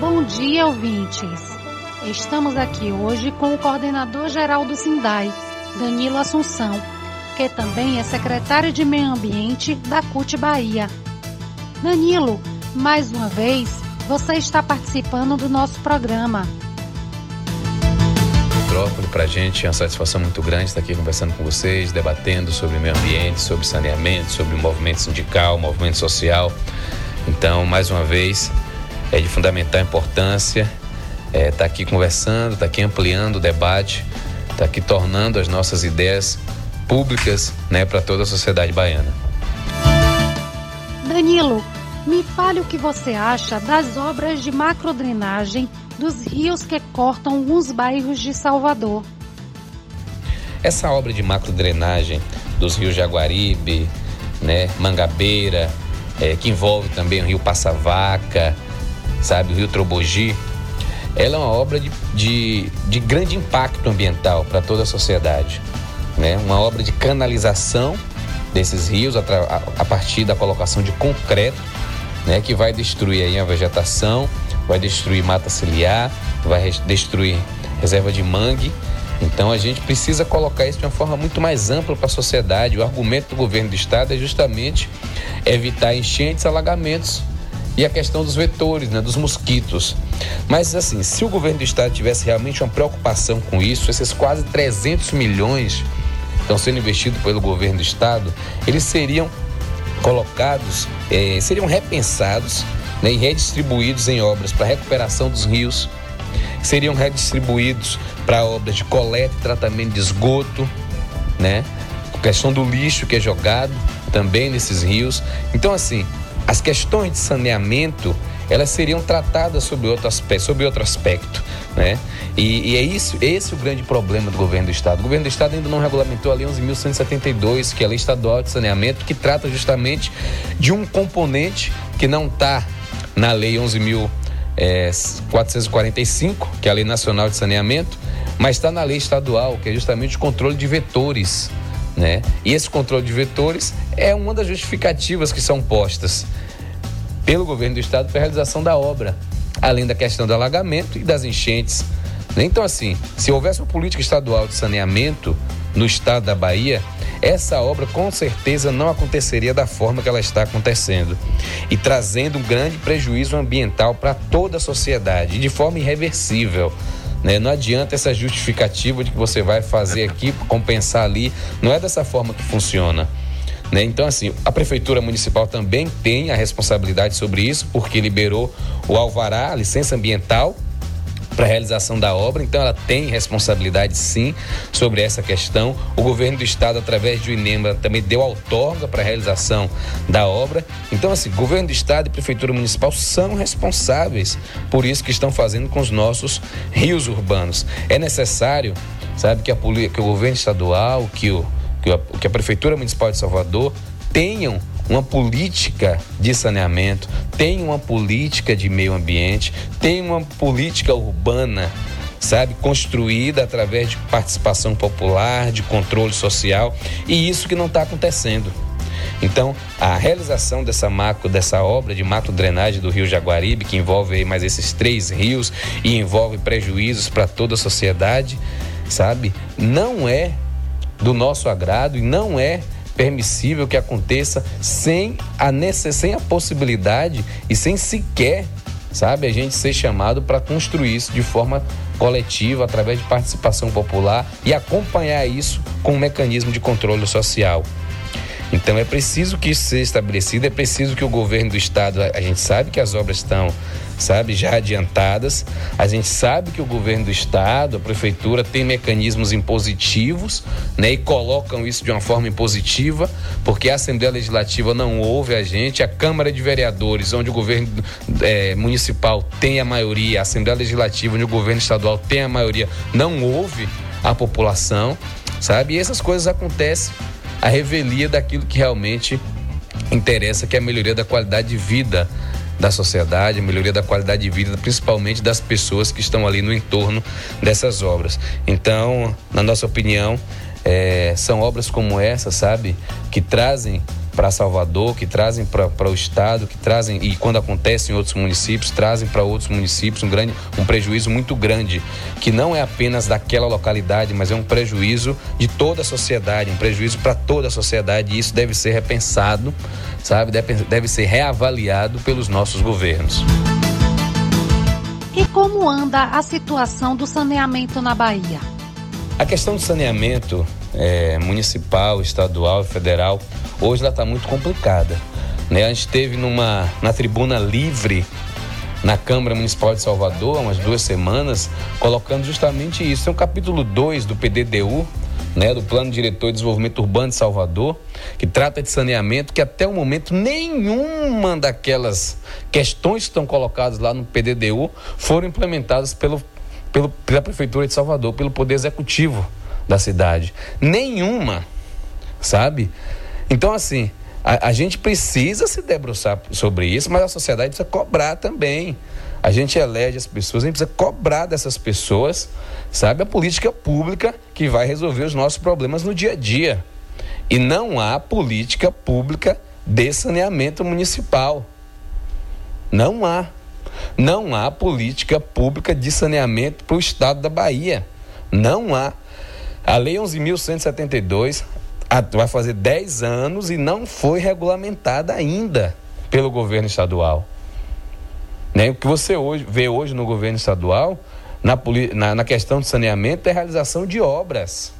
Bom dia, ouvintes. Estamos aqui hoje com o coordenador geral do SINDAI, Danilo Assunção, que também é secretário de Meio Ambiente da CUT Bahia. Danilo, mais uma vez, você está participando do nosso programa. Metrópole, para a gente é uma satisfação muito grande estar aqui conversando com vocês, debatendo sobre meio ambiente, sobre saneamento, sobre movimento sindical, movimento social. Então, mais uma vez, é de fundamental importância estar é, tá aqui conversando, estar tá aqui ampliando o debate, estar tá aqui tornando as nossas ideias públicas né, para toda a sociedade baiana. Danilo, me fale o que você acha das obras de macrodrenagem dos rios que cortam alguns bairros de Salvador. Essa obra de macrodrenagem dos rios Jaguaribe, né, Mangabeira, é, que envolve também o rio Passavaca, sabe, o rio Trobogi, ela é uma obra de, de, de grande impacto ambiental para toda a sociedade. Né? Uma obra de canalização desses rios a, a, a partir da colocação de concreto né, que vai destruir a vegetação, vai destruir mata ciliar, vai destruir reserva de mangue. Então a gente precisa colocar isso de uma forma muito mais ampla para a sociedade. O argumento do governo do estado é justamente evitar enchentes, alagamentos e a questão dos vetores, né, dos mosquitos. Mas assim, se o governo do estado tivesse realmente uma preocupação com isso, esses quase 300 milhões que estão sendo investidos pelo governo do estado, eles seriam colocados, eh, seriam repensados né, e redistribuídos em obras para recuperação dos rios, seriam redistribuídos para obras de coleta e tratamento de esgoto, né? Questão do lixo que é jogado também nesses rios. Então, assim, as questões de saneamento elas seriam tratadas sob outro aspecto, sob outro aspecto né? E, e, é isso, esse é o grande problema do governo do estado. O governo do estado ainda não regulamentou a lei 11.172, que é a lei estadual de saneamento, que trata justamente de um componente que não está na lei 11.445, é, que é a lei nacional de saneamento, mas está na lei estadual, que é justamente o controle de vetores. Né? E esse controle de vetores é uma das justificativas que são postas pelo governo do estado para a realização da obra, além da questão do alagamento e das enchentes. Né? Então, assim, se houvesse uma política estadual de saneamento no estado da Bahia, essa obra com certeza não aconteceria da forma que ela está acontecendo e trazendo um grande prejuízo ambiental para toda a sociedade, de forma irreversível. Né? Não adianta essa justificativa de que você vai fazer aqui, compensar ali. Não é dessa forma que funciona. Né? Então, assim, a Prefeitura Municipal também tem a responsabilidade sobre isso, porque liberou o alvará, a licença ambiental, para a realização da obra, então ela tem responsabilidade sim sobre essa questão. O governo do estado, através do INEMA, também deu outorga para a realização da obra. Então, assim, governo do estado e prefeitura municipal são responsáveis por isso que estão fazendo com os nossos rios urbanos. É necessário, sabe, que, a, que o governo estadual, que o que a, que a Prefeitura Municipal de Salvador tenham uma política de saneamento, tenham uma política de meio ambiente, tenham uma política urbana, sabe, construída através de participação popular, de controle social, e isso que não está acontecendo. Então, a realização dessa macro, dessa obra de macro drenagem do Rio Jaguaribe, que envolve mais esses três rios e envolve prejuízos para toda a sociedade, sabe, não é do nosso agrado e não é permissível que aconteça sem a necess... sem a possibilidade e sem sequer, sabe, a gente ser chamado para construir isso de forma coletiva, através de participação popular e acompanhar isso com um mecanismo de controle social. Então é preciso que isso seja estabelecido, é preciso que o governo do estado, a gente sabe que as obras estão sabe, já adiantadas. A gente sabe que o governo do estado, a prefeitura tem mecanismos impositivos, né, e colocam isso de uma forma impositiva, porque a Assembleia Legislativa não ouve a gente, a Câmara de Vereadores, onde o governo é, municipal tem a maioria, a Assembleia Legislativa, onde o governo estadual tem a maioria, não ouve a população, sabe? E essas coisas acontecem a revelia daquilo que realmente interessa, que é a melhoria da qualidade de vida da sociedade, a melhoria da qualidade de vida, principalmente das pessoas que estão ali no entorno dessas obras. Então, na nossa opinião, É, são obras como essa, sabe, que trazem para Salvador, que trazem para o estado, que trazem e quando acontece em outros municípios, trazem para outros municípios um grande um prejuízo muito grande, que não é apenas daquela localidade, mas é um prejuízo de toda a sociedade, um prejuízo para toda a sociedade, e isso deve ser repensado, sabe? Deve, deve ser reavaliado pelos nossos governos. E como anda a situação do saneamento na Bahia? A questão do saneamento é, municipal, estadual e federal, hoje ela está muito complicada. Né? A gente teve numa, na tribuna livre na Câmara Municipal de Salvador, há umas duas semanas, colocando justamente isso. É um capítulo 2 do PDDU, né, do Plano Diretor de Desenvolvimento Urbano de Salvador, que trata de saneamento, que até o momento nenhuma daquelas questões que estão colocadas lá no PDDU foram implementadas pelo, pelo, pela Prefeitura de Salvador, pelo Poder Executivo da cidade. Nenhuma, sabe? Então, assim, a, a, gente precisa se debruçar sobre isso, mas a sociedade precisa cobrar também. A gente elege as pessoas, a gente precisa cobrar dessas pessoas, sabe, a política pública que vai resolver os nossos problemas no dia a dia. E não há política pública de saneamento municipal. Não há. Não há política pública de saneamento para o estado da Bahia. Não há. A Lei 11.172 vai fazer 10 anos e não foi regulamentada ainda pelo governo estadual. Né? O que você hoje, vê hoje no governo estadual, na, na, na questão de saneamento, é realização de obras.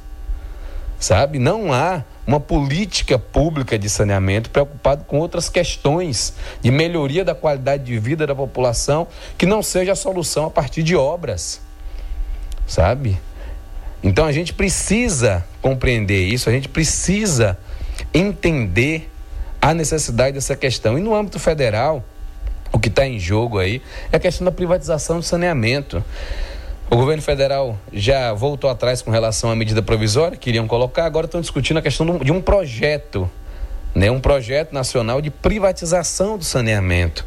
Sabe? Não há uma política pública de saneamento preocupado com outras questões de melhoria da qualidade de vida da população que não seja a solução a partir de obras. Sabe? Então a gente precisa compreender isso, a gente precisa entender a necessidade dessa questão. E no âmbito federal, o que está em jogo aí é a questão da privatização do saneamento. O governo federal já voltou atrás com relação à medida provisória que iriam colocar, agora estão discutindo a questão de um projeto, né, um projeto nacional de privatização do saneamento,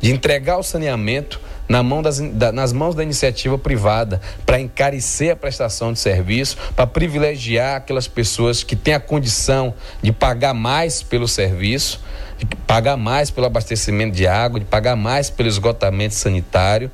de entregar o saneamento na mão das, da, nas mãos da iniciativa privada para encarecer a prestação de serviço, para privilegiar aquelas pessoas que têm a condição de pagar mais pelo serviço, de pagar mais pelo abastecimento de água, de pagar mais pelo esgotamento sanitário,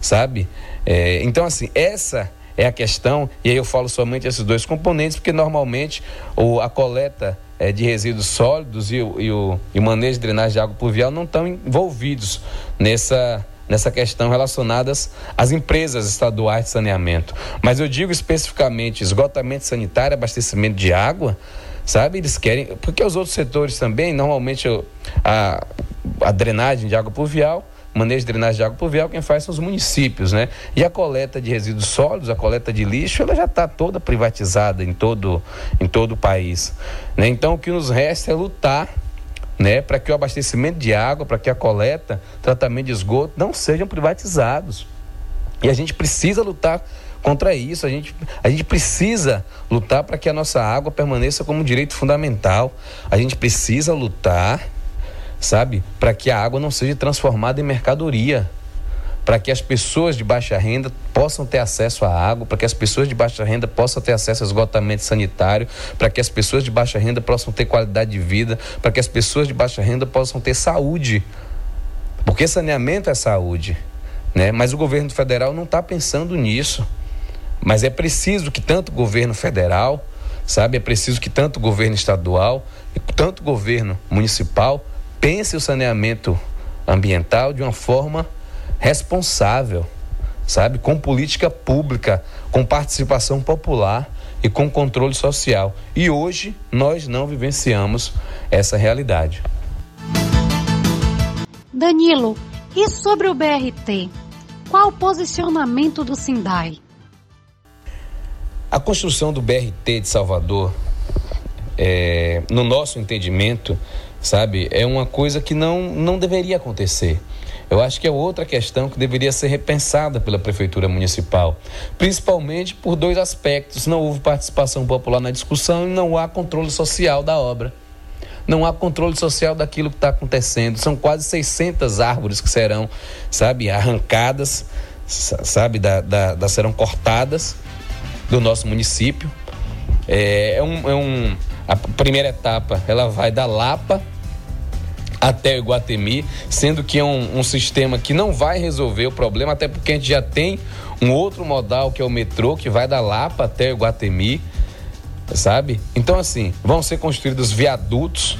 sabe? É, então, assim, essa é a questão, e aí eu falo somente esses dois componentes, porque normalmente o, a coleta é, de resíduos sólidos e o, e, o, e o manejo de drenagem de água pluvial não estão envolvidos nessa, nessa questão relacionadas às empresas estaduais de saneamento. Mas eu digo especificamente esgotamento sanitário, abastecimento de água, sabe? Eles querem, porque os outros setores também, normalmente a, a drenagem de água pluvial, manejo de drenagem de água pluvial, quem faz são os municípios, né? E a coleta de resíduos sólidos, a coleta de lixo, ela já está toda privatizada em todo, em todo o país. Né? Então o que nos resta é lutar né, para que o abastecimento de água, para que a coleta, tratamento de esgoto não sejam privatizados. E a gente precisa lutar contra isso, a gente, a gente precisa lutar para que a nossa água permaneça como um direito fundamental. A gente precisa lutar, sabe, para que a água não seja transformada em mercadoria para que as pessoas de baixa renda possam ter acesso à água, para que as pessoas de baixa renda possam ter acesso a esgotamento sanitário, para que as pessoas de baixa renda possam ter qualidade de vida, para que as pessoas de baixa renda possam ter saúde. Porque saneamento é saúde, né? Mas o governo federal não está pensando nisso. Mas é preciso que tanto o governo federal, sabe, é preciso que tanto o governo estadual e tanto o governo municipal pense o saneamento ambiental de uma forma responsável, sabe? Com política pública, com participação popular e com controle social. E hoje nós não vivenciamos essa realidade. Danilo, e sobre o BRT? Qual o posicionamento do Sindai? A construção do BRT de Salvador, é, no nosso entendimento, sabe, é uma coisa que não, não deveria acontecer. Eu acho que é outra questão que deveria ser repensada pela Prefeitura Municipal, principalmente por dois aspectos. Não houve participação popular na discussão e não há controle social da obra. Não há controle social daquilo que está acontecendo. São quase 600 árvores que serão, sabe, arrancadas, sabe, da, da, da serão cortadas do nosso município É, é, um, é um, a primeira etapa ela vai da Lapa até Iguatemi, sendo que é um, um, sistema que não vai resolver o problema, até porque a gente já tem um outro modal que é o metrô, que vai da Lapa até Iguatemi, sabe? Então, assim, vão ser construídos viadutos,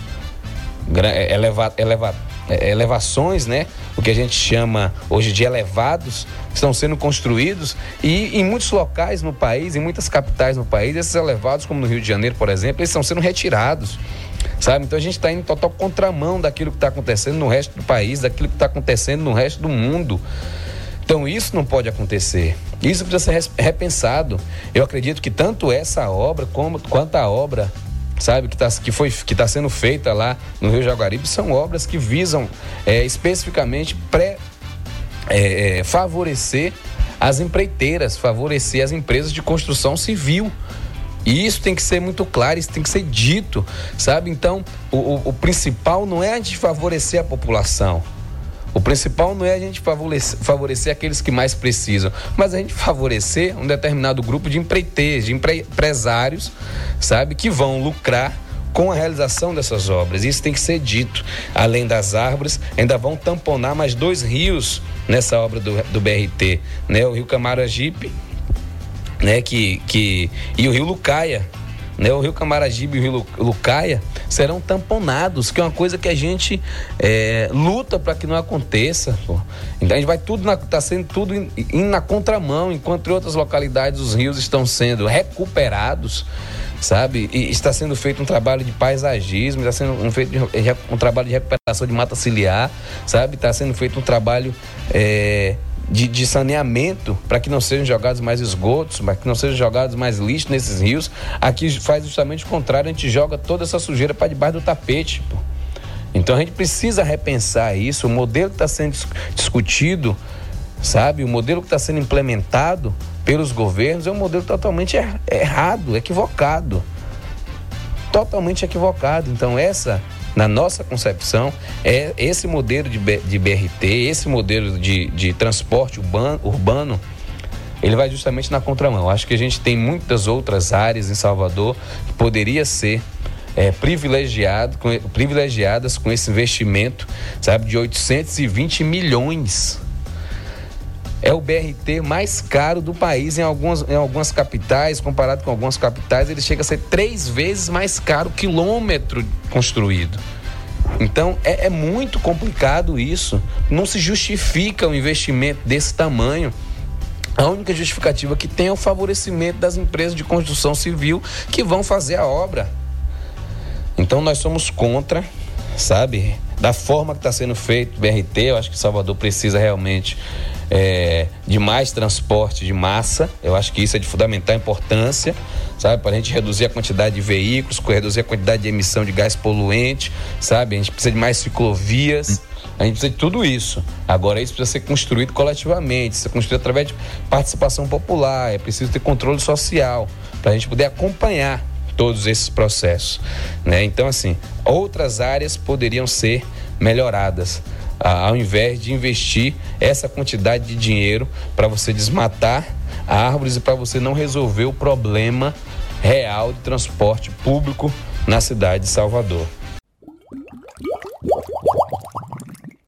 eleva, eleva, elevações, né? Que a gente chama hoje de elevados, estão sendo construídos e em muitos locais no país, em muitas capitais no país, esses elevados, como no Rio de Janeiro, por exemplo, eles estão sendo retirados. Sabe? Então a gente está indo em total contramão daquilo que está acontecendo no resto do país, daquilo que está acontecendo no resto do mundo. Então isso não pode acontecer. Isso precisa ser repensado. Eu acredito que tanto essa obra como quanto a obra sabe, que, tá, que foi que está sendo feita lá no Rio Jaguaribe, são obras que visam é, especificamente pré, é, é, favorecer as empreiteiras, favorecer as empresas de construção civil. E isso tem que ser muito claro, isso tem que ser dito, sabe? Então, o, o, o principal não é a gente favorecer a população. O principal não é a gente favorecer, favorecer aqueles que mais precisam, mas a gente favorecer um determinado grupo de empreiteiros, de empre, empresários, sabe, que vão lucrar com a realização dessas obras. Isso tem que ser dito. Além das árvores, ainda vão tamponar mais dois rios nessa obra do, do BRT, né? O Rio Camaragipe, né? Que, que, e o Rio Lucaia, né? O rio Camaragibe e o rio Lucaia serão tamponados, que é uma coisa que a gente é, luta para que não aconteça. Pô. Então a gente vai tudo está sendo tudo indo na contramão, enquanto em outras localidades os rios estão sendo recuperados sabe? E está sendo feito um trabalho de paisagismo, está sendo um, feito um trabalho de recuperação de mata ciliar, sabe? Está sendo feito um trabalho é, de, de saneamento para que não sejam jogados mais esgotos, para que não sejam jogados mais lixo nesses rios. Aqui faz justamente o contrário, a gente joga toda essa sujeira para debaixo do tapete. Pô. Então a gente precisa repensar isso. O modelo que está sendo discutido, sabe? O modelo que está sendo implementado pelos governos é um modelo totalmente er errado, equivocado. Totalmente equivocado. Então essa na nossa concepção, é esse modelo de, de BRT, esse modelo de, de transporte urbano, urbano, ele vai justamente na contramão. Acho que a gente tem muitas outras áreas em Salvador que poderia ser é, privilegiado, com, privilegiadas com esse investimento, sabe, de 820 milhões. É o BRT mais caro do país em algumas, em algumas capitais, comparado com algumas capitais, ele chega a ser três vezes mais caro quilômetro construído. Então é, é muito complicado isso. Não se justifica um investimento desse tamanho. A única justificativa que tem é o favorecimento das empresas de construção civil que vão fazer a obra. Então nós somos contra, sabe? Da forma que está sendo feito o BRT, eu acho que Salvador precisa realmente é, de mais transporte de massa. Eu acho que isso é de fundamental importância, sabe? Para a gente reduzir a quantidade de veículos, reduzir a quantidade de emissão de gás poluente, sabe? A gente precisa de mais ciclovias. A gente precisa de tudo isso. Agora, isso precisa ser construído coletivamente, ser construído através de participação popular, é preciso ter controle social, para a gente poder acompanhar todos esses processos. Né? Então, assim, outras áreas poderiam ser melhoradas ao invés de investir essa quantidade de dinheiro para você desmatar árvores e para você não resolver o problema real de transporte público na cidade de Salvador.